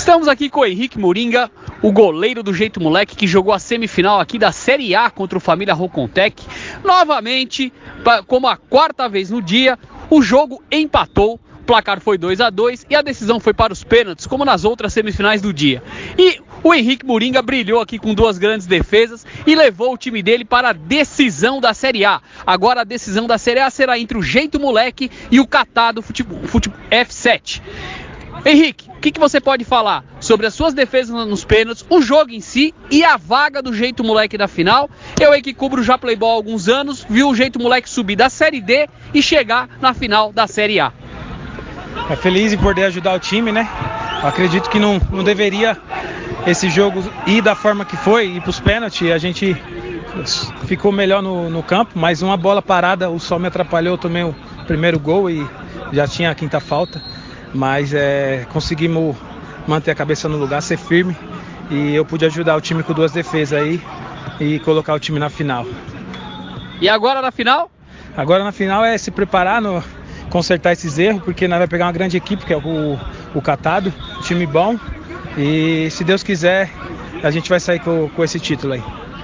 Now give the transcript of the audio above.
Estamos aqui com o Henrique Moringa, o goleiro do Jeito Moleque, que jogou a semifinal aqui da Série A contra o Família Rocontec. Novamente, como a quarta vez no dia, o jogo empatou. O placar foi 2 a 2 e a decisão foi para os pênaltis, como nas outras semifinais do dia. E o Henrique Moringa brilhou aqui com duas grandes defesas e levou o time dele para a decisão da Série A. Agora a decisão da Série A será entre o Jeito Moleque e o Catado Futebol, Futebol F7. Henrique, o que, que, você pode falar sobre as suas defesas nos pênaltis, o jogo em si e a vaga do jeito moleque da final? Eu aí que cubro já Playboy há alguns anos, vi o jeito moleque subir da Série D e chegar na final da Série A. É feliz em poder ajudar o time, né? Acredito que não, não deveria esse jogo ir da forma que foi, ir para os pênaltis. A gente ficou melhor no, no campo, mas uma bola parada, o sol me atrapalhou, também o primeiro gol e já tinha a quinta falta mas é, conseguimos manter a cabeça no lugar, ser firme e eu pude ajudar o time com duas defesas aí e colocar o time na final. E agora na final? Agora na final é se preparar, no, consertar esses erros, porque nós vamos pegar uma grande equipe, que é o, o Catado, time bom. E se Deus quiser, a gente vai sair com, com esse título aí.